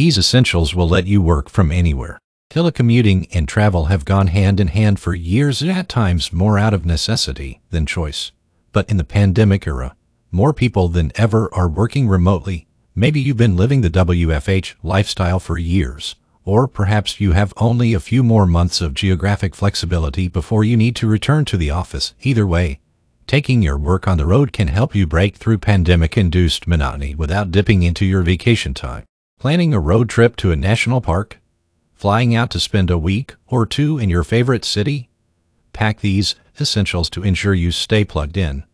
These essentials will let you work from anywhere. Telecommuting and travel have gone hand in hand for years, at times more out of necessity than choice. But in the pandemic era, more people than ever are working remotely. Maybe you've been living the WFH lifestyle for years, or perhaps you have only a few more months of geographic flexibility before you need to return to the office. Either way, taking your work on the road can help you break through pandemic-induced monotony without dipping into your vacation time. Planning a road trip to a national park, Flying out to spend a week or two in your favorite city? Pack these essentials to ensure you stay plugged in,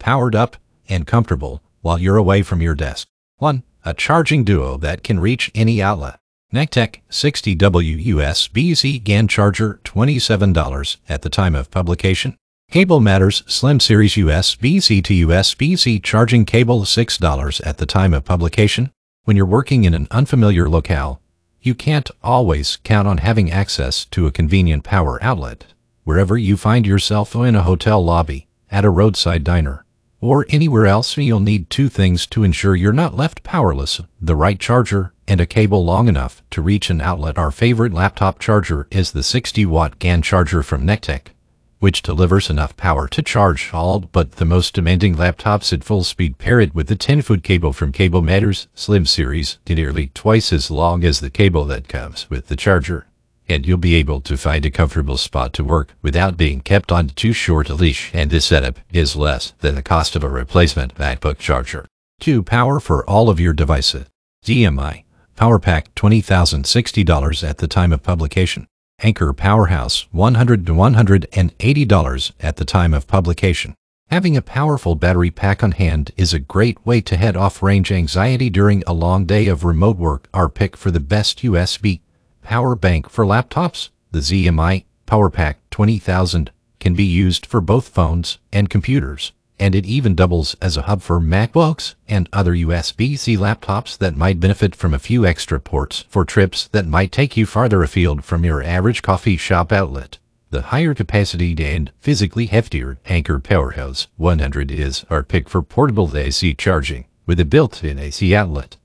powered up, and comfortable while you're away from your desk. 1. A charging duo that can reach any outlet. Nekteck 60W USB-C GAN charger $27 at the time of publication. Cable Matters Slim Series USB-C to USB-C charging cable $6 at the time of publication. When you're working in an unfamiliar locale, you can't always count on having access to a convenient power outlet. Wherever you find yourself in a hotel lobby, at a roadside diner, or anywhere else, you'll need two things to ensure you're not left powerless, the right charger and a cable long enough to reach an outlet. Our favorite laptop charger is the 60-watt GAN charger from Nekteck which delivers enough power to charge all but the most demanding laptops at full speed. Pair it with the 10-foot cable from Cable Matters Slim Series, nearly twice as long as the cable that comes with the charger. And you'll be able to find a comfortable spot to work without being kept on too short a leash. And this setup is less than the cost of a replacement MacBook charger. 2. Power for all of your devices. ZMI Power Pack $20,060 at the time of publication. Anker Powerhouse 100 to $180 at the time of publication. Having a powerful battery pack on hand is a great way to head off range anxiety during a long day of remote work. Our pick for the best USB power bank for laptops, the ZMI PowerPack 20000 can be used for both phones and computers and it even doubles as a hub for MacBooks and other USB-C laptops that might benefit from a few extra ports for trips that might take you farther afield from your average coffee shop outlet. The higher capacity and physically heftier Anker Powerhouse 100 is our pick for portable AC charging with a built-in AC outlet,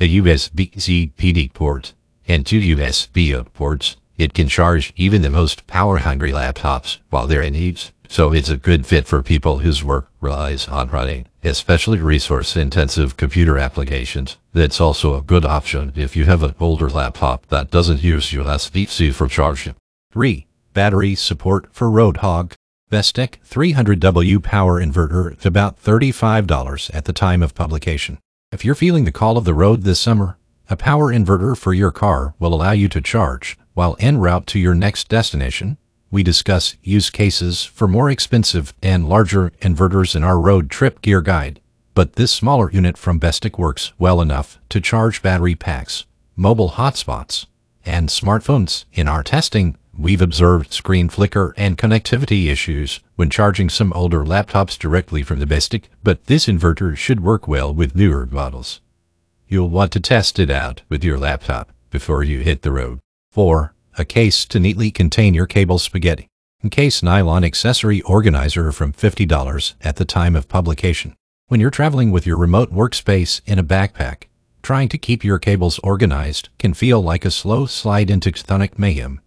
a USB-C PD port, and two USB-A ports. It can charge even the most power-hungry laptops while they're in use. So it's a good fit for people whose work relies on running, especially resource-intensive computer applications. That's also a good option if you have an older laptop that doesn't use USB-C for charging. 3. Battery support for Roadhog. Bestek 300W power inverter at about $35 at the time of publication. If you're feeling the call of the road this summer, a power inverter for your car will allow you to charge while en route to your next destination we discuss use cases for more expensive and larger inverters in our road trip gear guide. But this smaller unit from Bestek works well enough to charge battery packs, mobile hotspots, and smartphones. In our testing, we've observed screen flicker and connectivity issues when charging some older laptops directly from the Bestek, but this inverter should work well with newer models. You'll want to test it out with your laptop before you hit the road. 4 a case to neatly contain your cable spaghetti. Case nylon accessory organizer from $50 at the time of publication. When you're traveling with your remote workspace in a backpack, trying to keep your cables organized can feel like a slow slide into chthonic mayhem.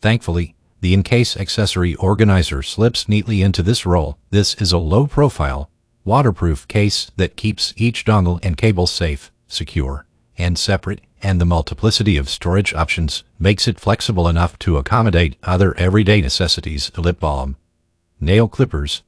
Thankfully, the Incase accessory organizer slips neatly into this role. This is a low-profile, waterproof case that keeps each dongle and cable safe, secure, and separate and the multiplicity of storage options makes it flexible enough to accommodate other everyday necessities lip balm, nail clippers,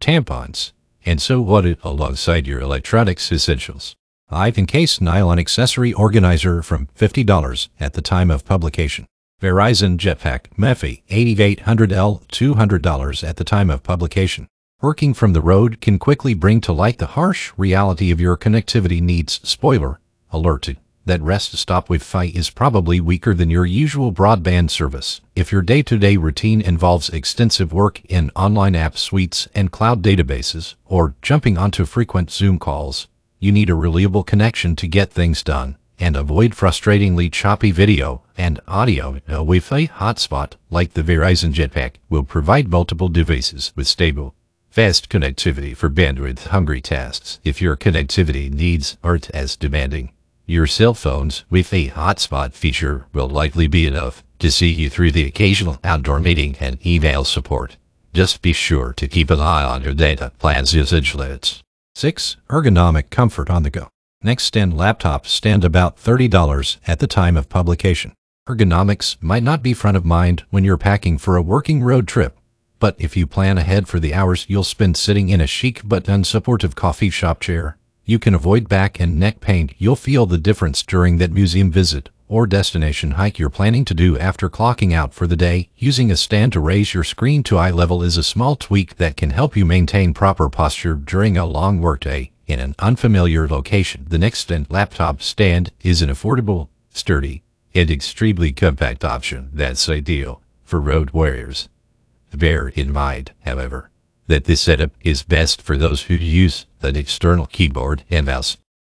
tampons, and so what it alongside your electronics essentials. I've encased nylon accessory organizer from $50 at the time of publication. Verizon Jetpack MiFi 8800L $200 at the time of publication. Working from the road can quickly bring to light the harsh reality of your connectivity needs. Spoiler, alert that rest stop Wi-Fi is probably weaker than your usual broadband service. If your day-to-day routine involves extensive work in online app suites and cloud databases, or jumping onto frequent Zoom calls, you need a reliable connection to get things done and avoid frustratingly choppy video and audio. A Wi-Fi hotspot like the Verizon Jetpack will provide multiple devices with stable, fast connectivity for bandwidth-hungry tasks if your connectivity needs aren't as demanding. Your cell phone's with a hotspot feature will likely be enough to see you through the occasional outdoor meeting and email support. Just be sure to keep an eye on your data plan's usage limits. 6. Ergonomic comfort on the go. Nexstand laptops stand about $30 at the time of publication. Ergonomics might not be front of mind when you're packing for a working road trip, but if you plan ahead for the hours you'll spend sitting in a chic but unsupportive coffee shop chair, you can avoid back and neck pain. You'll feel the difference during that museum visit or destination hike you're planning to do after clocking out for the day. Using a stand to raise your screen to eye level is a small tweak that can help you maintain proper posture during a long workday in an unfamiliar location. The Nexstand laptop stand is an affordable, sturdy, and extremely compact option that's ideal for road warriors. Bear in mind, however, that this setup is best for those who use an external keyboard and mouse.